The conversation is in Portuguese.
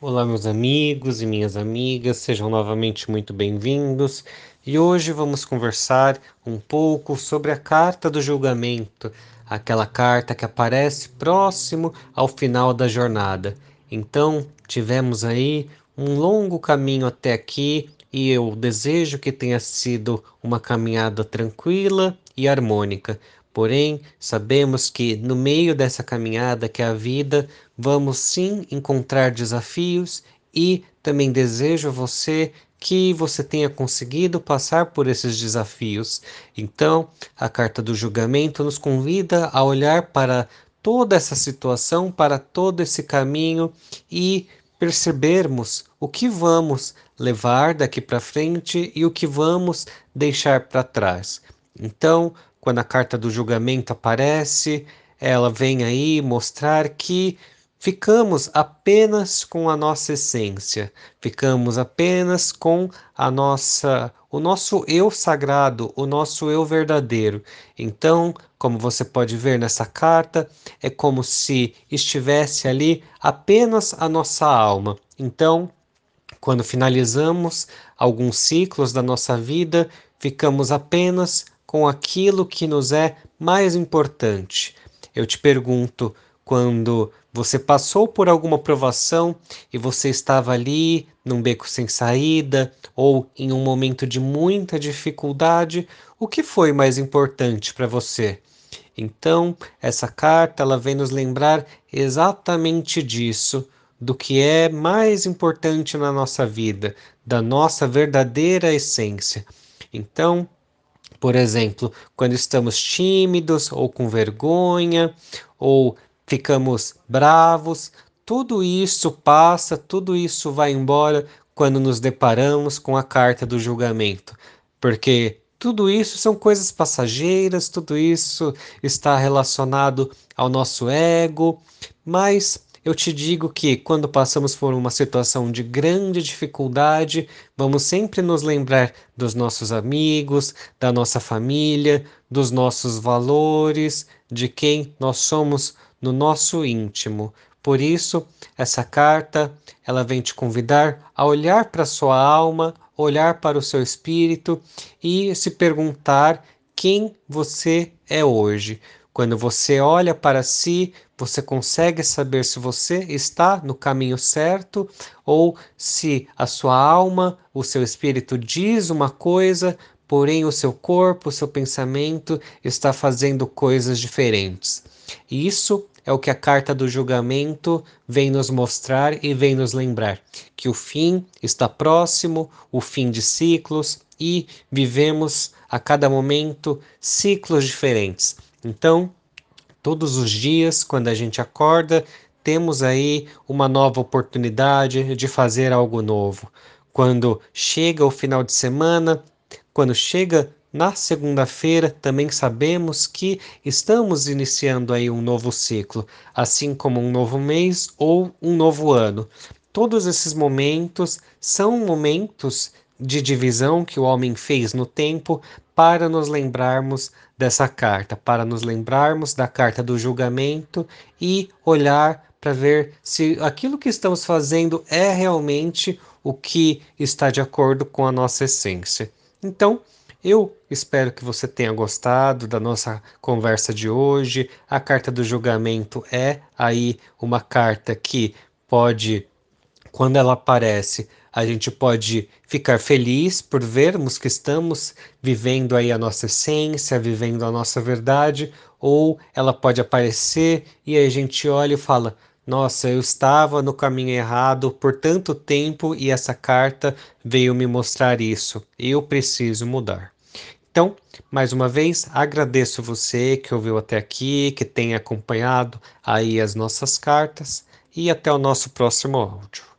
Olá, meus amigos e minhas amigas, sejam novamente muito bem-vindos. E hoje vamos conversar um pouco sobre a carta do julgamento, aquela carta que aparece próximo ao final da jornada. Então, tivemos aí um longo caminho até aqui e eu desejo que tenha sido uma caminhada tranquila e harmônica. Porém, sabemos que no meio dessa caminhada que é a vida, vamos sim encontrar desafios e também desejo a você que você tenha conseguido passar por esses desafios. Então, a carta do julgamento nos convida a olhar para toda essa situação, para todo esse caminho e percebermos o que vamos levar daqui para frente e o que vamos deixar para trás. Então, quando a carta do julgamento aparece, ela vem aí mostrar que ficamos apenas com a nossa essência, ficamos apenas com a nossa o nosso eu sagrado, o nosso eu verdadeiro. Então, como você pode ver nessa carta, é como se estivesse ali apenas a nossa alma. Então, quando finalizamos alguns ciclos da nossa vida, ficamos apenas com aquilo que nos é mais importante. Eu te pergunto, quando você passou por alguma provação e você estava ali num beco sem saída ou em um momento de muita dificuldade, o que foi mais importante para você? Então, essa carta ela vem nos lembrar exatamente disso, do que é mais importante na nossa vida, da nossa verdadeira essência. Então, por exemplo, quando estamos tímidos ou com vergonha ou ficamos bravos, tudo isso passa, tudo isso vai embora quando nos deparamos com a carta do julgamento, porque tudo isso são coisas passageiras, tudo isso está relacionado ao nosso ego, mas eu te digo que quando passamos por uma situação de grande dificuldade, vamos sempre nos lembrar dos nossos amigos, da nossa família, dos nossos valores, de quem nós somos no nosso íntimo. Por isso, essa carta, ela vem te convidar a olhar para sua alma, olhar para o seu espírito e se perguntar quem você é hoje. Quando você olha para si, você consegue saber se você está no caminho certo ou se a sua alma, o seu espírito diz uma coisa, porém o seu corpo, o seu pensamento está fazendo coisas diferentes. Isso é o que a carta do julgamento vem nos mostrar e vem nos lembrar: que o fim está próximo, o fim de ciclos, e vivemos a cada momento ciclos diferentes. Então, todos os dias, quando a gente acorda, temos aí uma nova oportunidade de fazer algo novo. Quando chega o final de semana, quando chega na segunda-feira, também sabemos que estamos iniciando aí um novo ciclo, assim como um novo mês ou um novo ano. Todos esses momentos são momentos de divisão que o homem fez no tempo para nos lembrarmos dessa carta, para nos lembrarmos da carta do julgamento e olhar para ver se aquilo que estamos fazendo é realmente o que está de acordo com a nossa essência. Então, eu espero que você tenha gostado da nossa conversa de hoje. A carta do julgamento é aí uma carta que pode, quando ela aparece, a gente pode ficar feliz por vermos que estamos vivendo aí a nossa essência, vivendo a nossa verdade, ou ela pode aparecer e a gente olha e fala: nossa, eu estava no caminho errado por tanto tempo e essa carta veio me mostrar isso. Eu preciso mudar. Então, mais uma vez, agradeço você que ouviu até aqui, que tem acompanhado aí as nossas cartas e até o nosso próximo áudio.